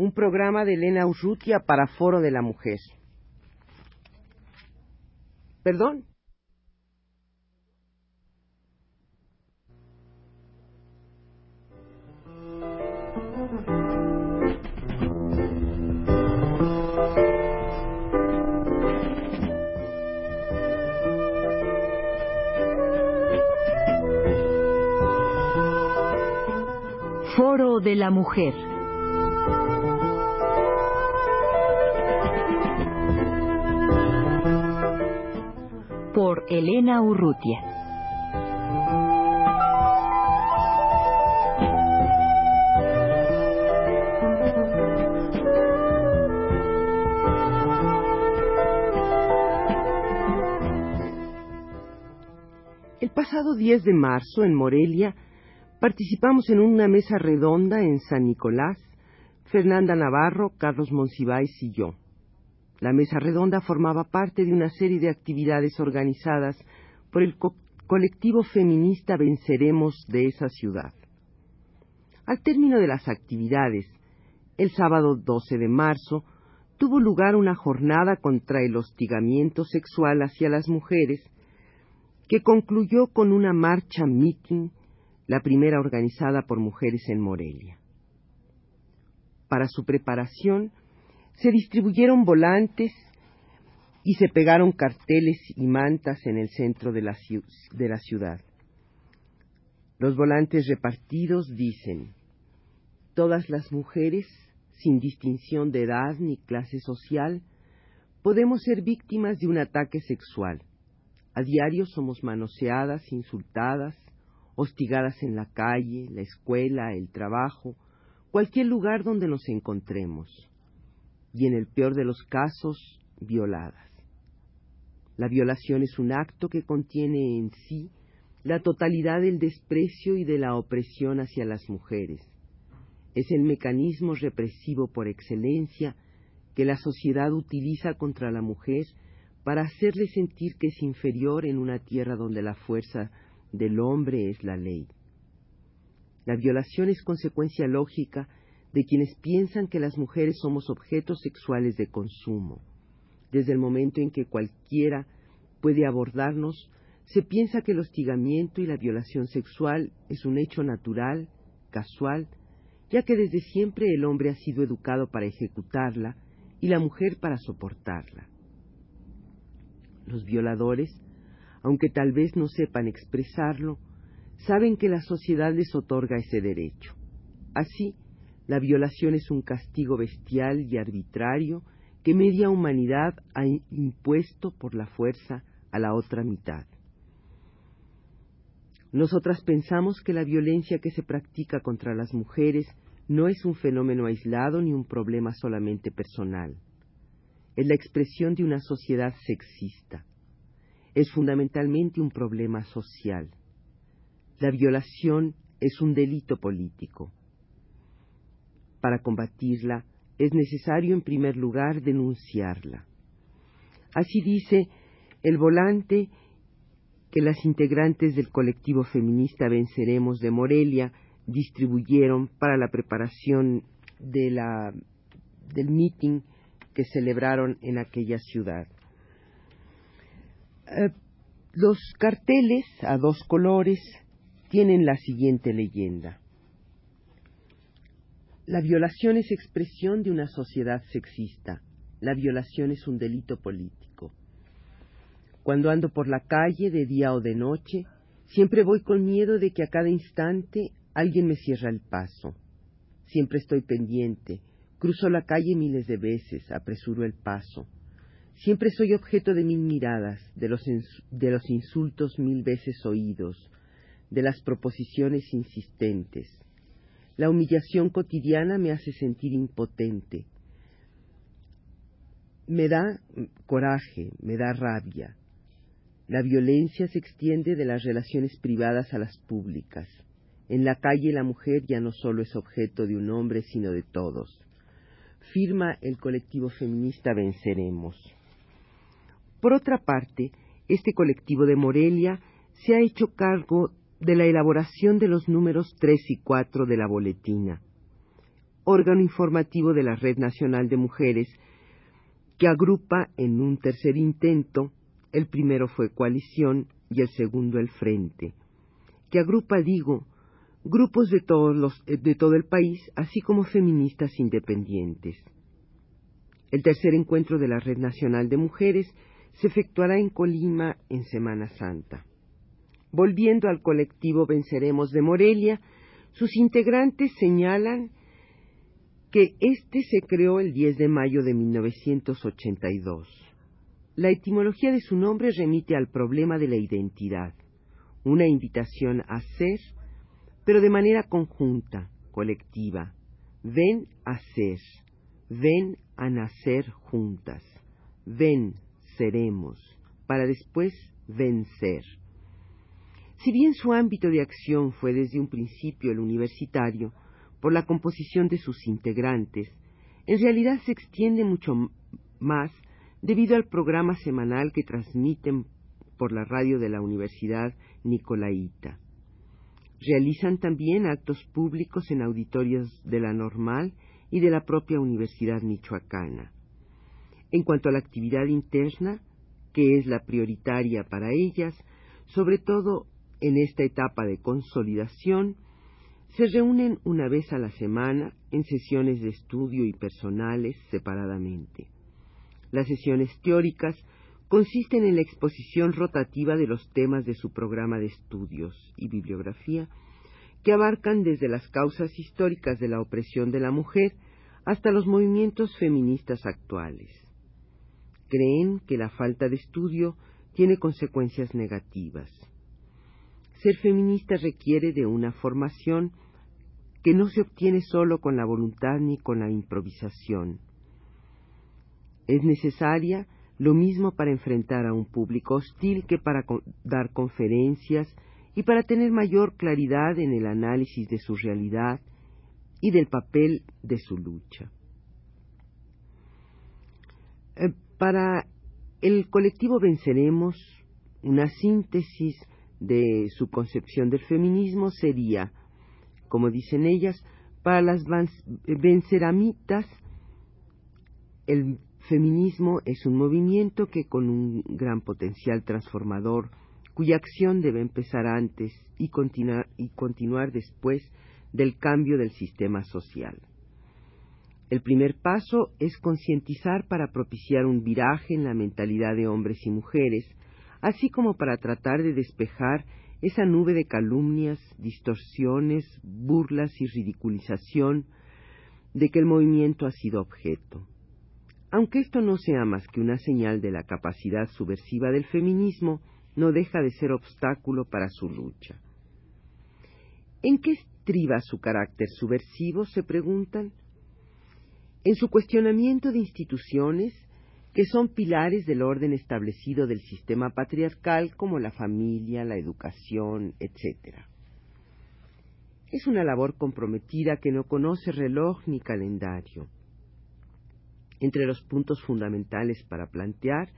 un programa de Elena Urrutia para Foro de la Mujer. ¿Perdón? Foro de la Mujer. Elena Urrutia. El pasado 10 de marzo, en Morelia, Participamos en una mesa redonda en San Nicolás, Fernanda Navarro, Carlos Monsiváis y yo. La mesa redonda formaba parte de una serie de actividades organizadas por el colectivo feminista Venceremos de esa ciudad. Al término de las actividades, el sábado 12 de marzo, tuvo lugar una jornada contra el hostigamiento sexual hacia las mujeres, que concluyó con una marcha meeting la primera organizada por mujeres en Morelia. Para su preparación se distribuyeron volantes y se pegaron carteles y mantas en el centro de la, ciudad. Los volantes repartidos dicen, todas las mujeres, sin distinción de edad ni clase social, podemos ser víctimas de un ataque sexual. A diario somos manoseadas, insultadas, hostigadas en la calle, la escuela, el trabajo, cualquier lugar donde nos encontremos, y en el peor de los casos, violadas. La violación es un acto que contiene en sí la totalidad del desprecio y de la opresión hacia las mujeres. Es el mecanismo represivo por excelencia que la sociedad utiliza contra la mujer para hacerle sentir que es inferior en una tierra donde la fuerza del hombre es la ley. La violación es consecuencia lógica de quienes piensan que las mujeres somos objetos sexuales de consumo. Desde el momento en que cualquiera puede abordarnos, se piensa que el hostigamiento y la violación sexual es un hecho natural, casual, ya que desde siempre el hombre ha sido educado para ejecutarla y la mujer para soportarla. Los violadores aunque tal vez no sepan expresarlo, saben que la sociedad les otorga ese derecho. Así, la violación es un castigo bestial y arbitrario que media humanidad ha impuesto por la fuerza a la otra mitad. Nosotras pensamos que la violencia que se practica contra las mujeres no es un fenómeno aislado ni un problema solamente personal. Es la expresión de una sociedad sexista es fundamentalmente un problema social. La violación es un delito político. Para combatirla es necesario en primer lugar denunciarla. Así dice el volante que las integrantes del colectivo feminista Venceremos de Morelia distribuyeron para la preparación de la, del meeting que celebraron en aquella ciudad. Eh, los carteles a dos colores tienen la siguiente leyenda. La violación es expresión de una sociedad sexista. La violación es un delito político. Cuando ando por la calle, de día o de noche, siempre voy con miedo de que a cada instante alguien me cierra el paso. Siempre estoy pendiente. Cruzo la calle miles de veces, apresuro el paso. Siempre soy objeto de mil miradas, de los, de los insultos mil veces oídos, de las proposiciones insistentes. La humillación cotidiana me hace sentir impotente. Me da coraje, me da rabia. La violencia se extiende de las relaciones privadas a las públicas. En la calle la mujer ya no solo es objeto de un hombre, sino de todos. Firma el colectivo feminista Venceremos. Por otra parte, este colectivo de Morelia se ha hecho cargo de la elaboración de los números 3 y 4 de la boletina. órgano informativo de la Red Nacional de Mujeres, que agrupa en un tercer intento, el primero fue coalición y el segundo el frente, que agrupa, digo, grupos de, todos los, de todo el país, así como feministas independientes. El tercer encuentro de la Red Nacional de Mujeres se efectuará en Colima en Semana Santa. Volviendo al colectivo Venceremos de Morelia, sus integrantes señalan que éste se creó el 10 de mayo de 1982. La etimología de su nombre remite al problema de la identidad, una invitación a ser, pero de manera conjunta, colectiva. Ven a ser, ven a nacer juntas, ven, seremos, para después vencer. Si bien su ámbito de acción fue desde un principio el universitario, por la composición de sus integrantes, en realidad se extiende mucho más debido al programa semanal que transmiten por la radio de la Universidad Nicolaita. Realizan también actos públicos en auditorios de la Normal y de la propia Universidad Michoacana. En cuanto a la actividad interna, que es la prioritaria para ellas, sobre todo en esta etapa de consolidación, se reúnen una vez a la semana en sesiones de estudio y personales separadamente. Las sesiones teóricas consisten en la exposición rotativa de los temas de su programa de estudios y bibliografía, que abarcan desde las causas históricas de la opresión de la mujer hasta los movimientos feministas actuales. Creen que la falta de estudio tiene consecuencias negativas. Ser feminista requiere de una formación que no se obtiene solo con la voluntad ni con la improvisación. Es necesaria lo mismo para enfrentar a un público hostil que para dar conferencias y para tener mayor claridad en el análisis de su realidad y del papel de su lucha. Eh, para el colectivo Venceremos, una síntesis de su concepción del feminismo sería, como dicen ellas, para las venceramitas, el feminismo es un movimiento que con un gran potencial transformador, cuya acción debe empezar antes y continuar, después del cambio del sistema social. El primer paso es concientizar para propiciar un viraje en la mentalidad de hombres y mujeres, así como para tratar de despejar esa nube de calumnias, distorsiones, burlas y ridiculización de que el movimiento ha sido objeto. Aunque esto no sea más que una señal de la capacidad subversiva del feminismo, no deja de ser obstáculo para su lucha. ¿En qué estriba su carácter subversivo? se preguntan. En su cuestionamiento de instituciones que son pilares del orden establecido del sistema patriarcal como la familia, la educación, etc. Es una labor comprometida que no conoce reloj ni calendario. Entre los puntos fundamentales para plantear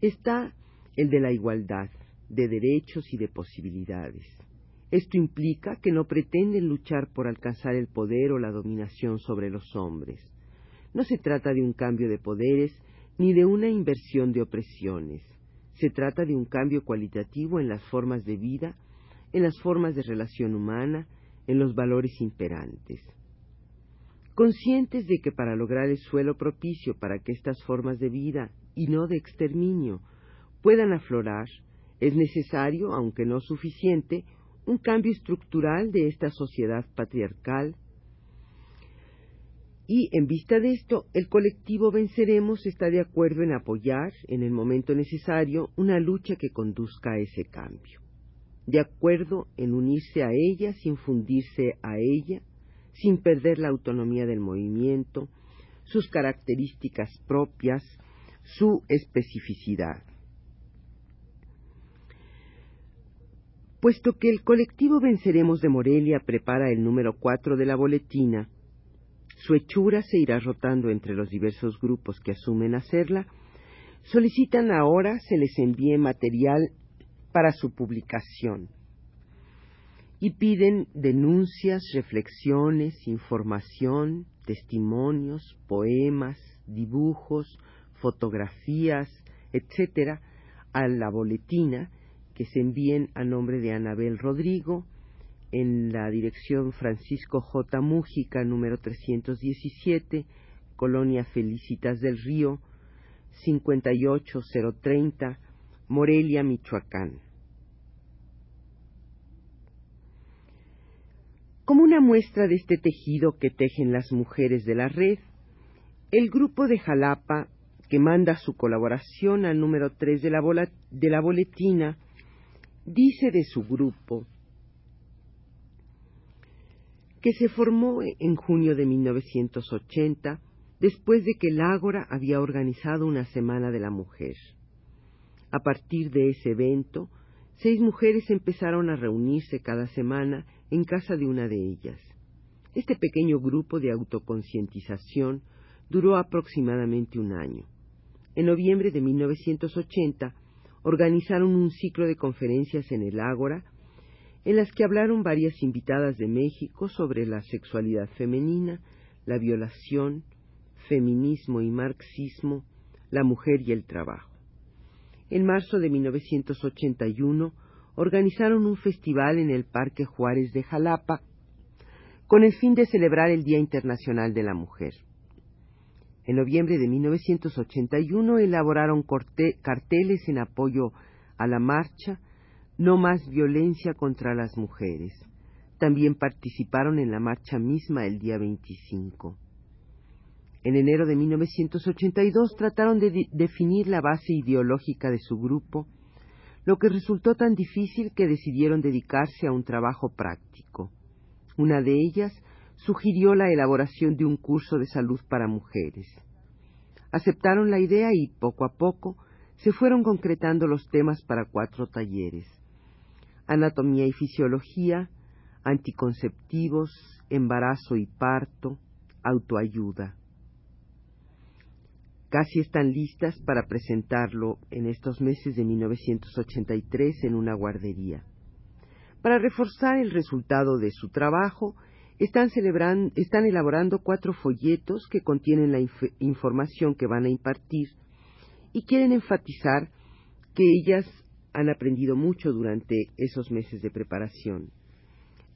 está el de la igualdad de derechos y de posibilidades. Esto implica que no pretenden luchar por alcanzar el poder o la dominación sobre los hombres. No se trata de un cambio de poderes, ni de una inversión de opresiones. Se trata de un cambio cualitativo en las formas de vida, en las formas de relación humana, en los valores imperantes. Conscientes de que para lograr el suelo propicio para que estas formas de vida, y no de exterminio, puedan aflorar, es necesario, aunque no suficiente, un cambio estructural de esta sociedad patriarcal y en vista de esto, el colectivo Venceremos está de acuerdo en apoyar, en el momento necesario, una lucha que conduzca a ese cambio. De acuerdo en unirse a ella sin fundirse a ella, sin perder la autonomía del movimiento, sus características propias, su especificidad. Puesto que el colectivo Venceremos de Morelia prepara el número 4 de la boletina, su hechura se irá rotando entre los diversos grupos que asumen hacerla, solicitan ahora se les envíe material para su publicación. Y piden denuncias, reflexiones, información, testimonios, poemas, dibujos, fotografías, etcétera, a la boletina que se envíen a nombre de Anabel Rodrigo en la dirección Francisco J. Mújica, número 317, Colonia Felicitas del Río, 58030, Morelia, Michoacán. Como una muestra de este tejido que tejen las mujeres de la red, el grupo de Jalapa, que manda su colaboración al número 3 de la, de la boletina, dice de su grupo que se formó en junio de 1980 después de que el Ágora había organizado una Semana de la Mujer. A partir de ese evento, seis mujeres empezaron a reunirse cada semana en casa de una de ellas. Este pequeño grupo de autoconcientización duró aproximadamente un año. En noviembre de 1980 organizaron un ciclo de conferencias en el Ágora en las que hablaron varias invitadas de México sobre la sexualidad femenina, la violación, feminismo y marxismo, la mujer y el trabajo. En marzo de 1981 organizaron un festival en el Parque Juárez de Jalapa con el fin de celebrar el Día Internacional de la Mujer. En noviembre de 1981 elaboraron carteles en apoyo a la marcha No más violencia contra las mujeres. También participaron en la marcha misma el día 25. En enero de 1982 trataron de definir la base ideológica de su grupo, lo que resultó tan difícil que decidieron dedicarse a un trabajo práctico. Una de ellas sugirió la elaboración de un curso de salud para mujeres. Aceptaron la idea y poco a poco se fueron concretando los temas para cuatro talleres. Anatomía y fisiología, anticonceptivos, embarazo y parto, autoayuda. Casi están listas para presentarlo en estos meses de 1983 en una guardería. Para reforzar el resultado de su trabajo, están, elaborando cuatro folletos que contienen la información que van a impartir y quieren enfatizar que ellas han aprendido mucho durante esos meses de preparación.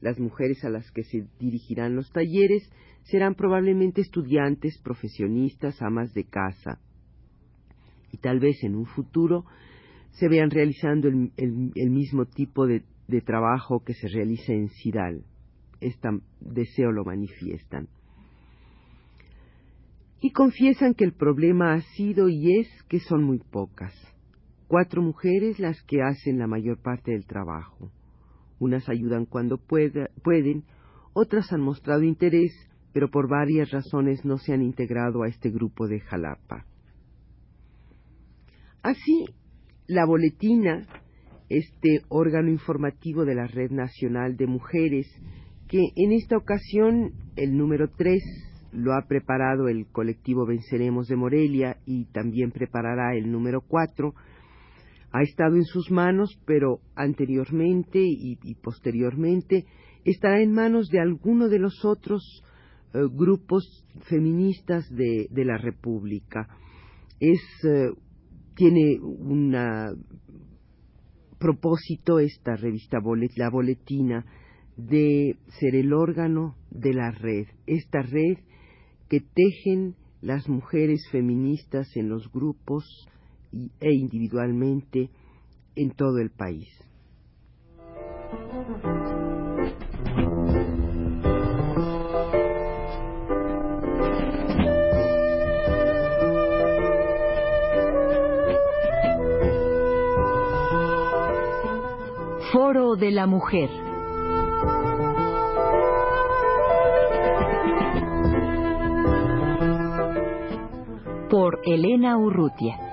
Las mujeres a las que se dirigirán los talleres serán probablemente estudiantes, profesionistas, amas de casa. Y tal vez en un futuro se vean realizando el, mismo tipo de, de trabajo que se realiza en Sidal este deseo lo manifiestan. Y confiesan que el problema ha sido y es que son muy pocas. Cuatro mujeres las que hacen la mayor parte del trabajo. Unas ayudan cuando pueden, otras han mostrado interés, pero por varias razones no se han integrado a este grupo de Jalapa. Así, la boletina, este órgano informativo de la Red Nacional de Mujeres, que en esta ocasión el número 3 lo ha preparado el colectivo Venceremos de Morelia y también preparará el número 4. Ha estado en sus manos, pero anteriormente y, posteriormente estará en manos de alguno de los otros eh, grupos feministas de, la República. Es, eh, tiene un propósito esta revista, la boletina, de ser el órgano de la red, esta red que tejen las mujeres feministas en los grupos e individualmente en todo el país. Foro de la Mujer por Elena Urrutia.